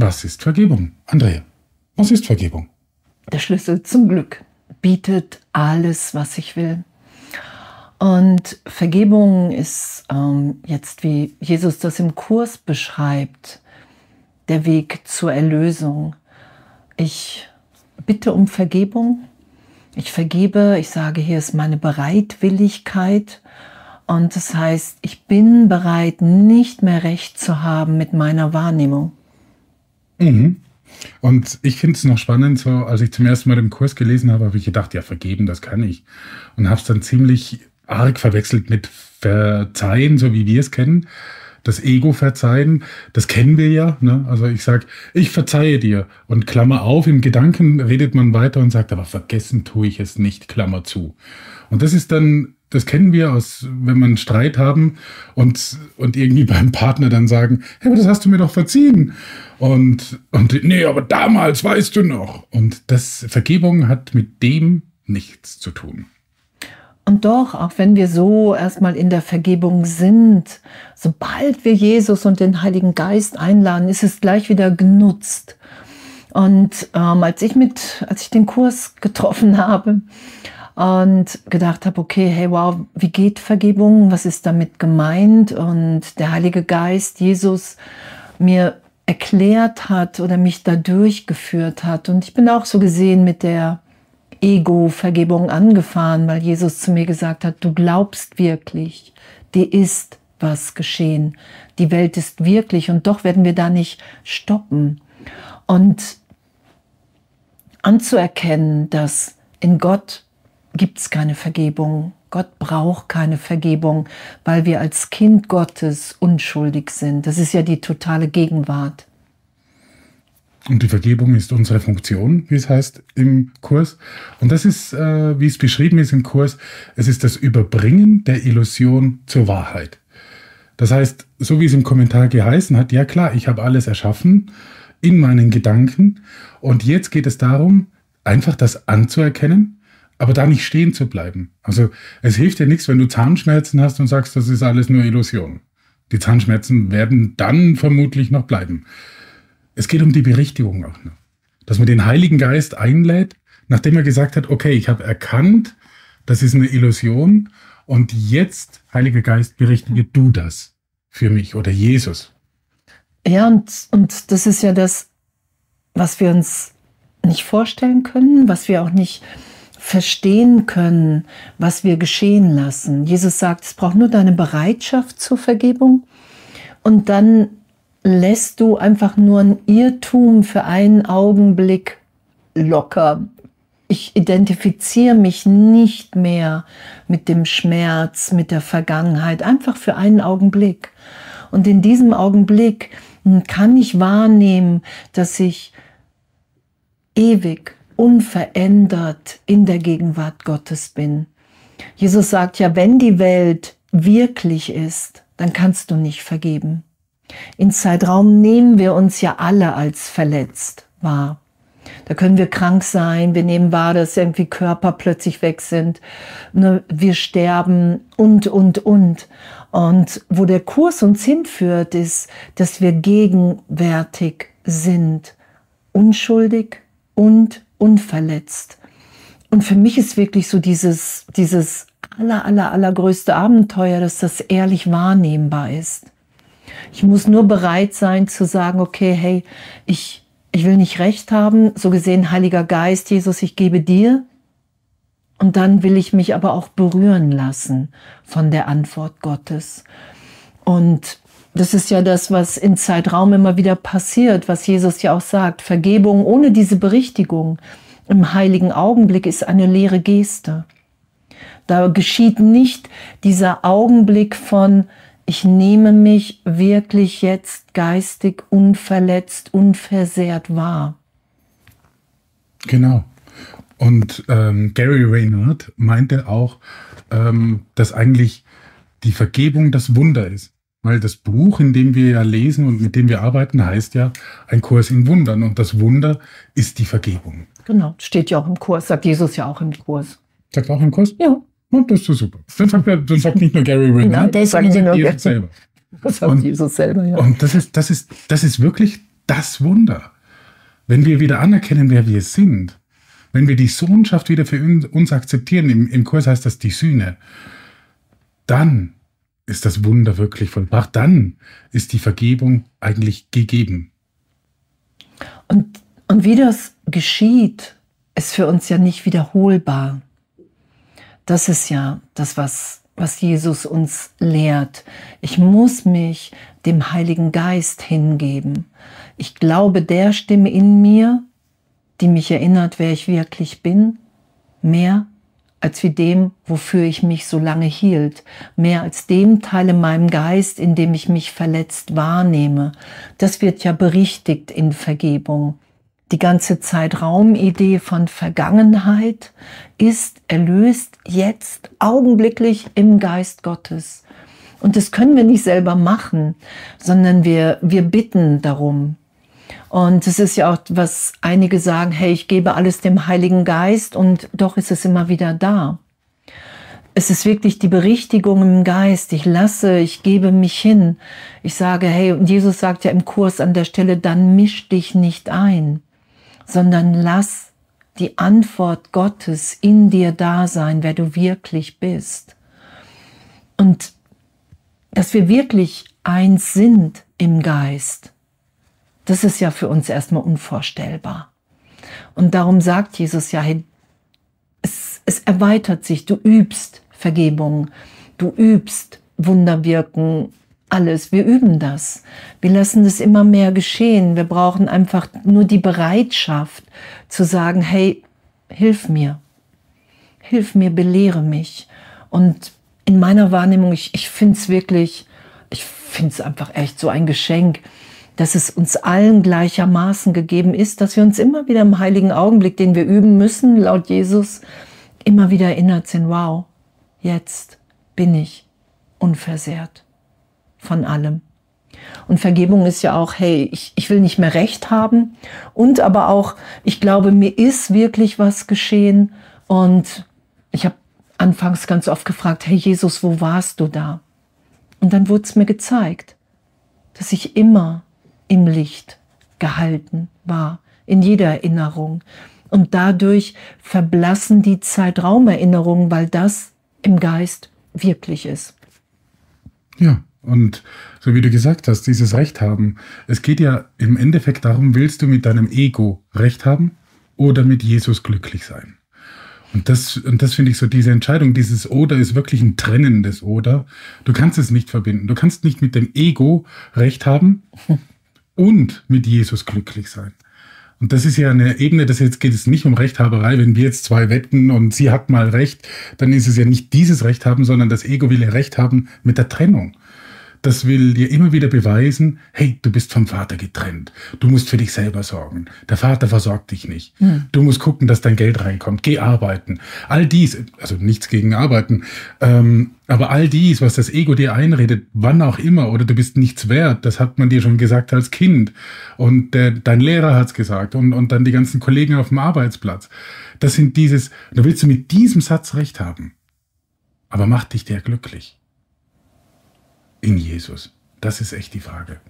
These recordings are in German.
was ist Vergebung? Andrea, was ist Vergebung? Der Schlüssel zum Glück bietet alles, was ich will. Und Vergebung ist ähm, jetzt, wie Jesus das im Kurs beschreibt, der Weg zur Erlösung. Ich bitte um Vergebung. Ich vergebe, ich sage, hier ist meine Bereitwilligkeit. Und das heißt, ich bin bereit, nicht mehr recht zu haben mit meiner Wahrnehmung. Mhm. Und ich finde es noch spannend, so als ich zum ersten Mal den Kurs gelesen habe, habe ich gedacht, ja, vergeben, das kann ich. Und habe es dann ziemlich arg verwechselt mit Verzeihen, so wie wir es kennen das Ego verzeihen, das kennen wir ja. Ne? Also ich sage, ich verzeihe dir und Klammer auf, im Gedanken redet man weiter und sagt, aber vergessen tue ich es nicht, Klammer zu. Und das ist dann, das kennen wir aus, wenn man Streit haben und, und irgendwie beim Partner dann sagen, hey, aber das hast du mir doch verziehen. Und, und nee, aber damals weißt du noch. Und das Vergebung hat mit dem nichts zu tun. Und doch, auch wenn wir so erstmal in der Vergebung sind, sobald wir Jesus und den Heiligen Geist einladen, ist es gleich wieder genutzt. Und ähm, als ich mit, als ich den Kurs getroffen habe und gedacht habe, okay, hey, wow, wie geht Vergebung? Was ist damit gemeint? Und der Heilige Geist, Jesus, mir erklärt hat oder mich da durchgeführt hat. Und ich bin auch so gesehen mit der Ego-Vergebung angefahren, weil Jesus zu mir gesagt hat, du glaubst wirklich, dir ist was geschehen. Die Welt ist wirklich und doch werden wir da nicht stoppen. Und anzuerkennen, dass in Gott gibt es keine Vergebung. Gott braucht keine Vergebung, weil wir als Kind Gottes unschuldig sind. Das ist ja die totale Gegenwart. Und die Vergebung ist unsere Funktion, wie es heißt im Kurs. Und das ist, äh, wie es beschrieben ist im Kurs, es ist das Überbringen der Illusion zur Wahrheit. Das heißt, so wie es im Kommentar geheißen hat, ja klar, ich habe alles erschaffen in meinen Gedanken. Und jetzt geht es darum, einfach das anzuerkennen, aber da nicht stehen zu bleiben. Also es hilft dir nichts, wenn du Zahnschmerzen hast und sagst, das ist alles nur Illusion. Die Zahnschmerzen werden dann vermutlich noch bleiben. Es geht um die Berichtigung auch noch. Dass man den Heiligen Geist einlädt, nachdem er gesagt hat, okay, ich habe erkannt, das ist eine Illusion und jetzt, Heiliger Geist, berichtige du das für mich oder Jesus. Ja, und, und das ist ja das, was wir uns nicht vorstellen können, was wir auch nicht verstehen können, was wir geschehen lassen. Jesus sagt, es braucht nur deine Bereitschaft zur Vergebung und dann lässt du einfach nur ein Irrtum für einen Augenblick locker. Ich identifiziere mich nicht mehr mit dem Schmerz, mit der Vergangenheit, einfach für einen Augenblick. Und in diesem Augenblick kann ich wahrnehmen, dass ich ewig, unverändert in der Gegenwart Gottes bin. Jesus sagt ja, wenn die Welt wirklich ist, dann kannst du nicht vergeben. In Zeitraum nehmen wir uns ja alle als verletzt wahr. Da können wir krank sein, wir nehmen wahr, dass irgendwie Körper plötzlich weg sind, ne, wir sterben und, und, und. Und wo der Kurs uns hinführt, ist, dass wir gegenwärtig sind, unschuldig und unverletzt. Und für mich ist wirklich so dieses, dieses aller, aller, allergrößte Abenteuer, dass das ehrlich wahrnehmbar ist. Ich muss nur bereit sein zu sagen, okay, hey, ich, ich will nicht recht haben, so gesehen, Heiliger Geist, Jesus, ich gebe dir. Und dann will ich mich aber auch berühren lassen von der Antwort Gottes. Und das ist ja das, was in Zeitraum immer wieder passiert, was Jesus ja auch sagt. Vergebung ohne diese Berichtigung im heiligen Augenblick ist eine leere Geste. Da geschieht nicht dieser Augenblick von, ich nehme mich wirklich jetzt geistig unverletzt, unversehrt wahr. Genau. Und ähm, Gary Reinhardt meinte auch, ähm, dass eigentlich die Vergebung das Wunder ist. Weil das Buch, in dem wir ja lesen und mit dem wir arbeiten, heißt ja ein Kurs in Wundern. Und das Wunder ist die Vergebung. Genau, steht ja auch im Kurs, sagt Jesus ja auch im Kurs. Sagt auch im Kurs? Ja. Und das ist so super. Dann sagt, dann sagt nicht nur Gary Renner, das sagt Jesus selber. Das sagt und, Jesus selber, ja. Und das ist, das ist, das ist wirklich das Wunder. Wenn wir wieder anerkennen, wer wir sind, wenn wir die Sohnschaft wieder für uns akzeptieren, im, im Kurs heißt das die Sühne, dann ist das Wunder wirklich vollbracht. Dann ist die Vergebung eigentlich gegeben. Und, und wie das geschieht, ist für uns ja nicht wiederholbar. Das ist ja das, was, was Jesus uns lehrt. Ich muss mich dem Heiligen Geist hingeben. Ich glaube der Stimme in mir, die mich erinnert, wer ich wirklich bin, mehr als wie dem, wofür ich mich so lange hielt, mehr als dem Teil in meinem Geist, in dem ich mich verletzt wahrnehme. Das wird ja berichtigt in Vergebung. Die ganze Zeitraumidee von Vergangenheit ist erlöst jetzt augenblicklich im Geist Gottes. Und das können wir nicht selber machen, sondern wir, wir bitten darum. Und es ist ja auch, was einige sagen, hey, ich gebe alles dem Heiligen Geist und doch ist es immer wieder da. Es ist wirklich die Berichtigung im Geist. Ich lasse, ich gebe mich hin. Ich sage, hey, und Jesus sagt ja im Kurs an der Stelle, dann misch dich nicht ein, sondern lass die Antwort Gottes in dir da sein, wer du wirklich bist. Und dass wir wirklich eins sind im Geist das ist ja für uns erstmal unvorstellbar. Und darum sagt Jesus ja, es, es erweitert sich, du übst Vergebung, du übst Wunderwirken, alles. Wir üben das. Wir lassen es immer mehr geschehen. Wir brauchen einfach nur die Bereitschaft zu sagen, hey, hilf mir. Hilf mir, belehre mich. Und in meiner Wahrnehmung, ich, ich finde es wirklich, ich finde es einfach echt so ein Geschenk, dass es uns allen gleichermaßen gegeben ist, dass wir uns immer wieder im heiligen Augenblick, den wir üben müssen, laut Jesus, immer wieder erinnert sind, wow, jetzt bin ich unversehrt von allem. Und Vergebung ist ja auch, hey, ich, ich will nicht mehr recht haben und aber auch, ich glaube, mir ist wirklich was geschehen und ich habe anfangs ganz oft gefragt, hey Jesus, wo warst du da? Und dann wurde es mir gezeigt, dass ich immer im Licht gehalten war, in jeder Erinnerung. Und dadurch verblassen die Zeitraumerinnerungen, weil das im Geist wirklich ist. Ja, und so wie du gesagt hast, dieses Recht haben. Es geht ja im Endeffekt darum, willst du mit deinem Ego Recht haben oder mit Jesus glücklich sein? Und das, und das finde ich so, diese Entscheidung, dieses Oder ist wirklich ein trennendes Oder. Du kannst es nicht verbinden. Du kannst nicht mit dem Ego Recht haben und mit Jesus glücklich sein. Und das ist ja eine Ebene, das jetzt geht es nicht um Rechthaberei. Wenn wir jetzt zwei wetten und sie hat mal Recht, dann ist es ja nicht dieses Recht haben, sondern das Ego will ja Recht haben mit der Trennung das will dir immer wieder beweisen, hey, du bist vom Vater getrennt. Du musst für dich selber sorgen. Der Vater versorgt dich nicht. Mhm. Du musst gucken, dass dein Geld reinkommt. Geh arbeiten. All dies, also nichts gegen Arbeiten, ähm, aber all dies, was das Ego dir einredet, wann auch immer, oder du bist nichts wert, das hat man dir schon gesagt als Kind. Und der, dein Lehrer hat's gesagt und, und dann die ganzen Kollegen auf dem Arbeitsplatz. Das sind dieses, da willst du mit diesem Satz recht haben. Aber macht dich der glücklich in Jesus? Das ist echt die Frage.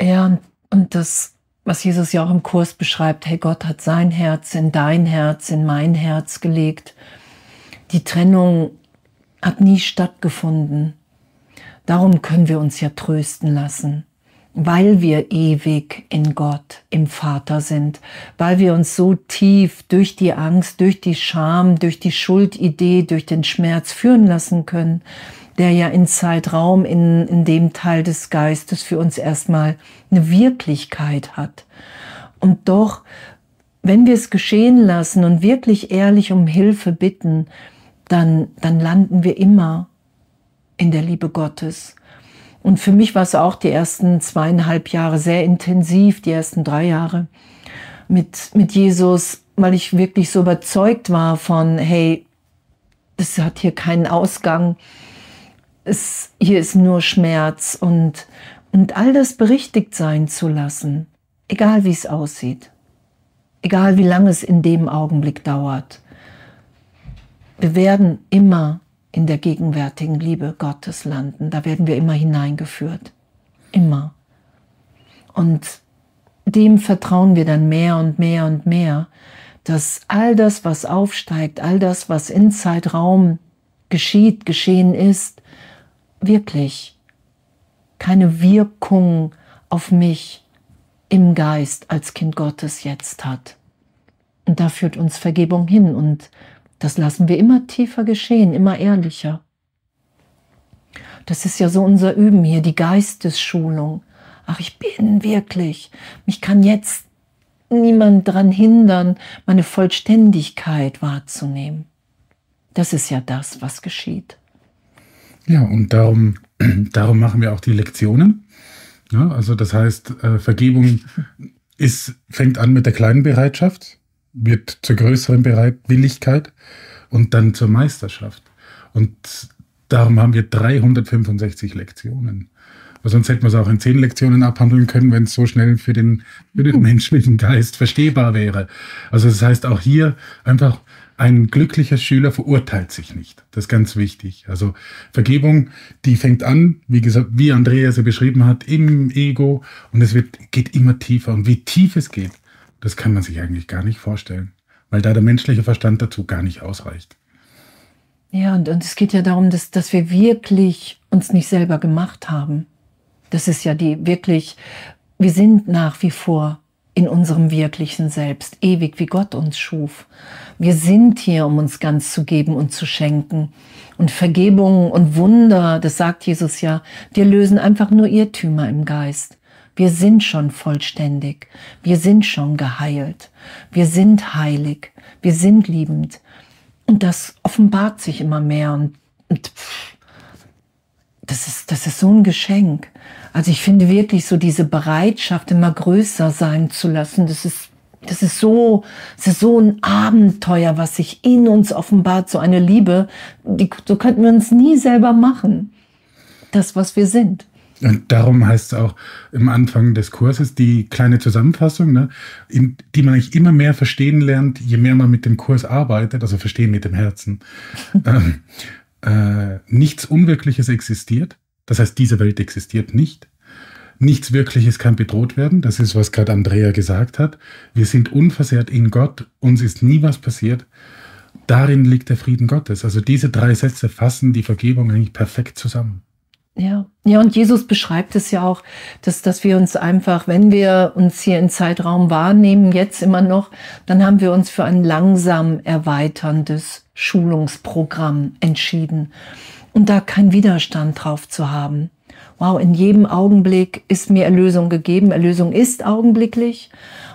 Ja, und das, was Jesus ja auch im Kurs beschreibt, hey, Gott hat sein Herz in dein Herz, in mein Herz gelegt. Die Trennung hat nie stattgefunden. Darum können wir uns ja trösten lassen, weil wir ewig in Gott, im Vater sind, weil wir uns so tief durch die Angst, durch die Scham, durch die Schuldidee, durch den Schmerz führen lassen können, der ja in Zeitraum, in, in dem Teil des Geistes für uns erstmal eine Wirklichkeit hat. Und doch, wenn wir es geschehen lassen und wirklich ehrlich um Hilfe bitten, dann, dann landen wir immer in der Liebe Gottes. Und für mich war es auch die ersten zweieinhalb Jahre sehr intensiv, die ersten drei Jahre mit, mit Jesus, weil ich wirklich so überzeugt war von, hey, das hat hier keinen Ausgang es, hier ist nur Schmerz und, und all das berichtigt sein zu lassen, egal wie es aussieht, egal wie lange es in dem Augenblick dauert. Wir werden immer in der gegenwärtigen Liebe Gottes landen. Da werden wir immer hineingeführt. Immer. Und dem vertrauen wir dann mehr und mehr und mehr, dass all das, was aufsteigt, all das, was in Zeitraum geschieht, geschehen ist, wirklich keine Wirkung auf mich im Geist als Kind Gottes jetzt hat. Und da führt uns Vergebung hin und das lassen wir immer tiefer geschehen, immer ehrlicher. Das ist ja so unser Üben hier, die Geistesschulung. Ach, ich bin wirklich. Mich kann jetzt niemand daran hindern, meine Vollständigkeit wahrzunehmen. Das ist ja das, was geschieht. Ja, und darum, darum machen wir auch die Lektionen. Ja, also das heißt, äh, Vergebung ist, fängt an mit der kleinen Bereitschaft, wird zur größeren Bereitwilligkeit und dann zur Meisterschaft. Und darum haben wir 365 Lektionen. Weil sonst hätten wir es auch in zehn Lektionen abhandeln können, wenn es so schnell für den, für den menschlichen Geist verstehbar wäre. Also das heißt auch hier einfach ein glücklicher Schüler verurteilt sich nicht. Das ist ganz wichtig. Also Vergebung, die fängt an, wie gesagt, wie Andreas ja beschrieben hat, im Ego und es wird, geht immer tiefer. Und wie tief es geht, das kann man sich eigentlich gar nicht vorstellen, weil da der menschliche Verstand dazu gar nicht ausreicht. Ja, und, und es geht ja darum, dass, dass wir wirklich uns nicht selber gemacht haben. Das ist ja die wirklich, wir sind nach wie vor in unserem wirklichen Selbst, ewig wie Gott uns schuf. Wir sind hier, um uns ganz zu geben und zu schenken. Und Vergebung und Wunder, das sagt Jesus ja, wir lösen einfach nur Irrtümer im Geist. Wir sind schon vollständig. Wir sind schon geheilt. Wir sind heilig. Wir sind liebend. Und das offenbart sich immer mehr. Und, und pff, das, ist, das ist so ein Geschenk. Also ich finde wirklich so diese Bereitschaft immer größer sein zu lassen, das ist das ist so, das ist so ein Abenteuer, was sich in uns offenbart, so eine Liebe, die, so könnten wir uns nie selber machen. Das, was wir sind. Und darum heißt es auch im Anfang des Kurses die kleine Zusammenfassung, ne, in, die man eigentlich immer mehr verstehen lernt, je mehr man mit dem Kurs arbeitet, also verstehen mit dem Herzen. ähm, äh, nichts Unwirkliches existiert. Das heißt, diese Welt existiert nicht. Nichts Wirkliches kann bedroht werden. Das ist, was gerade Andrea gesagt hat. Wir sind unversehrt in Gott. Uns ist nie was passiert. Darin liegt der Frieden Gottes. Also diese drei Sätze fassen die Vergebung eigentlich perfekt zusammen. Ja, ja, und Jesus beschreibt es ja auch, dass, dass wir uns einfach, wenn wir uns hier in Zeitraum wahrnehmen, jetzt immer noch, dann haben wir uns für ein langsam erweiterndes Schulungsprogramm entschieden und da keinen Widerstand drauf zu haben. Wow, in jedem Augenblick ist mir Erlösung gegeben. Erlösung ist augenblicklich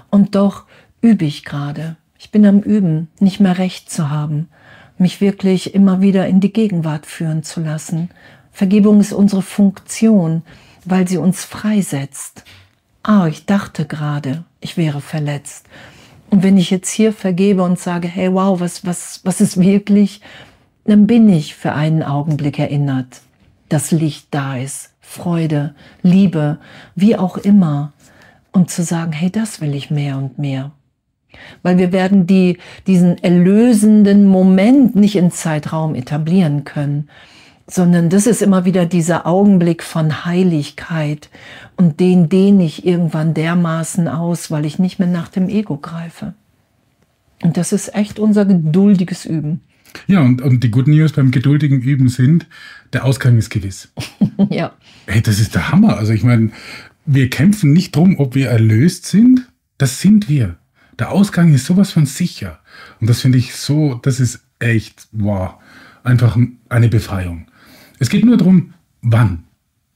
und doch übe ich gerade. Ich bin am Üben, nicht mehr recht zu haben, mich wirklich immer wieder in die Gegenwart führen zu lassen. Vergebung ist unsere Funktion, weil sie uns freisetzt. Ah, ich dachte gerade, ich wäre verletzt. Und wenn ich jetzt hier vergebe und sage, hey, wow, was, was, was ist wirklich, dann bin ich für einen Augenblick erinnert, dass Licht da ist, Freude, Liebe, wie auch immer. Und zu sagen, hey, das will ich mehr und mehr. Weil wir werden die, diesen erlösenden Moment nicht in Zeitraum etablieren können, sondern das ist immer wieder dieser Augenblick von Heiligkeit und den dehne ich irgendwann dermaßen aus, weil ich nicht mehr nach dem Ego greife. Und das ist echt unser geduldiges Üben. Ja, und, und die Good News beim geduldigen Üben sind, der Ausgang ist gewiss. ja. Hey, das ist der Hammer. Also ich meine, wir kämpfen nicht drum, ob wir erlöst sind. Das sind wir. Der Ausgang ist sowas von sicher. Und das finde ich so, das ist echt, wow, einfach eine Befreiung. Es geht nur darum, wann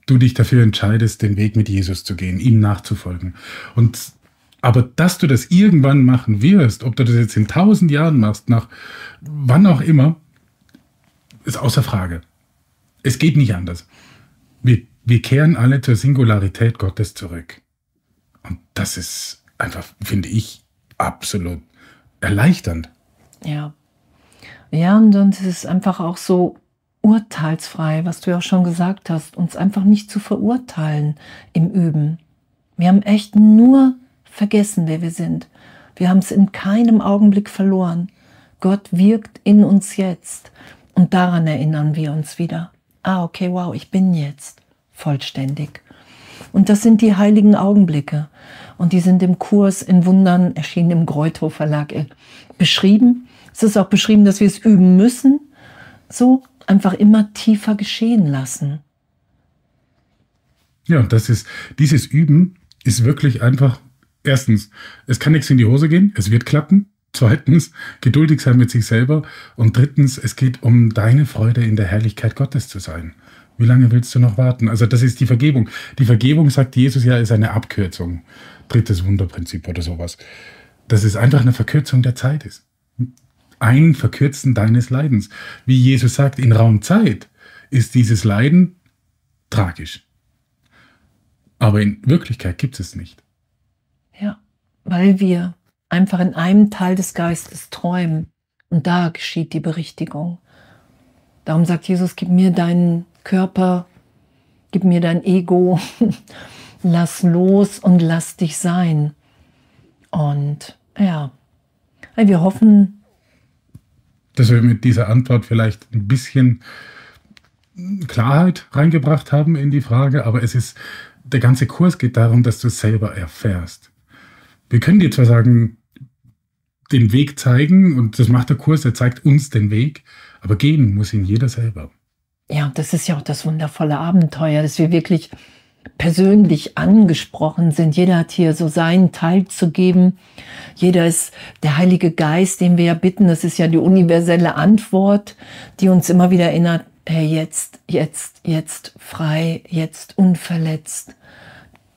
du dich dafür entscheidest, den Weg mit Jesus zu gehen, ihm nachzufolgen. Und aber dass du das irgendwann machen wirst, ob du das jetzt in tausend Jahren machst, nach wann auch immer, ist außer Frage. Es geht nicht anders. Wir, wir kehren alle zur Singularität Gottes zurück. Und das ist einfach, finde ich, absolut erleichternd. Ja. Ja, und, und es ist einfach auch so urteilsfrei, was du ja auch schon gesagt hast, uns einfach nicht zu verurteilen im Üben. Wir haben echt nur vergessen, wer wir sind. Wir haben es in keinem Augenblick verloren. Gott wirkt in uns jetzt. Und daran erinnern wir uns wieder. Ah, okay, wow, ich bin jetzt vollständig. Und das sind die heiligen Augenblicke. Und die sind im Kurs in Wundern, erschienen im Greuthof Verlag, äh, beschrieben. Es ist auch beschrieben, dass wir es üben müssen. So einfach immer tiefer geschehen lassen. Ja, das ist, dieses Üben ist wirklich einfach, erstens, es kann nichts in die Hose gehen, es wird klappen. Zweitens, geduldig sein mit sich selber. Und drittens, es geht um deine Freude in der Herrlichkeit Gottes zu sein. Wie lange willst du noch warten? Also das ist die Vergebung. Die Vergebung, sagt Jesus ja, ist eine Abkürzung. Drittes Wunderprinzip oder sowas. Dass es einfach eine Verkürzung der Zeit ist. Ein Verkürzen deines Leidens. Wie Jesus sagt, in Raumzeit ist dieses Leiden tragisch. Aber in Wirklichkeit gibt es nicht. Ja, weil wir einfach in einem Teil des Geistes träumen. Und da geschieht die Berichtigung. Darum sagt Jesus, gib mir deinen Körper, gib mir dein Ego, lass los und lass dich sein. Und ja, wir hoffen, dass wir mit dieser Antwort vielleicht ein bisschen Klarheit reingebracht haben in die Frage, aber es ist, der ganze Kurs geht darum, dass du es selber erfährst. Wir können dir zwar sagen, den Weg zeigen und das macht der Kurs, er zeigt uns den Weg, aber gehen muss ihn jeder selber. Ja, das ist ja auch das wundervolle Abenteuer, dass wir wirklich persönlich angesprochen sind. Jeder hat hier so seinen Teil zu geben. Jeder ist der Heilige Geist, den wir ja bitten. Das ist ja die universelle Antwort, die uns immer wieder erinnert, hey, jetzt, jetzt, jetzt frei, jetzt unverletzt.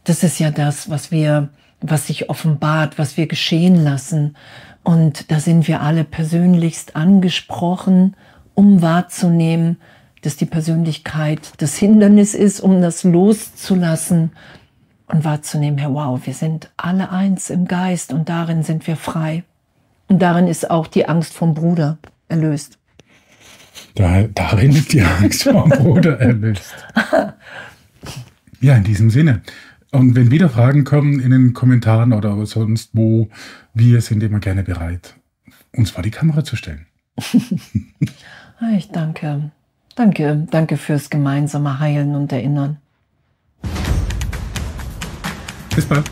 Das ist ja das, was wir, was sich offenbart, was wir geschehen lassen. Und da sind wir alle persönlichst angesprochen, um wahrzunehmen, dass die Persönlichkeit das Hindernis ist, um das loszulassen und wahrzunehmen, Herr, wow, wir sind alle eins im Geist und darin sind wir frei. Und darin ist auch die Angst vom Bruder erlöst. Da, darin ist die Angst vom Bruder erlöst. Ja, in diesem Sinne. Und wenn wieder Fragen kommen in den Kommentaren oder sonst wo, wir sind immer gerne bereit, uns vor die Kamera zu stellen. ich danke. Danke, danke fürs gemeinsame Heilen und Erinnern. Bis bald.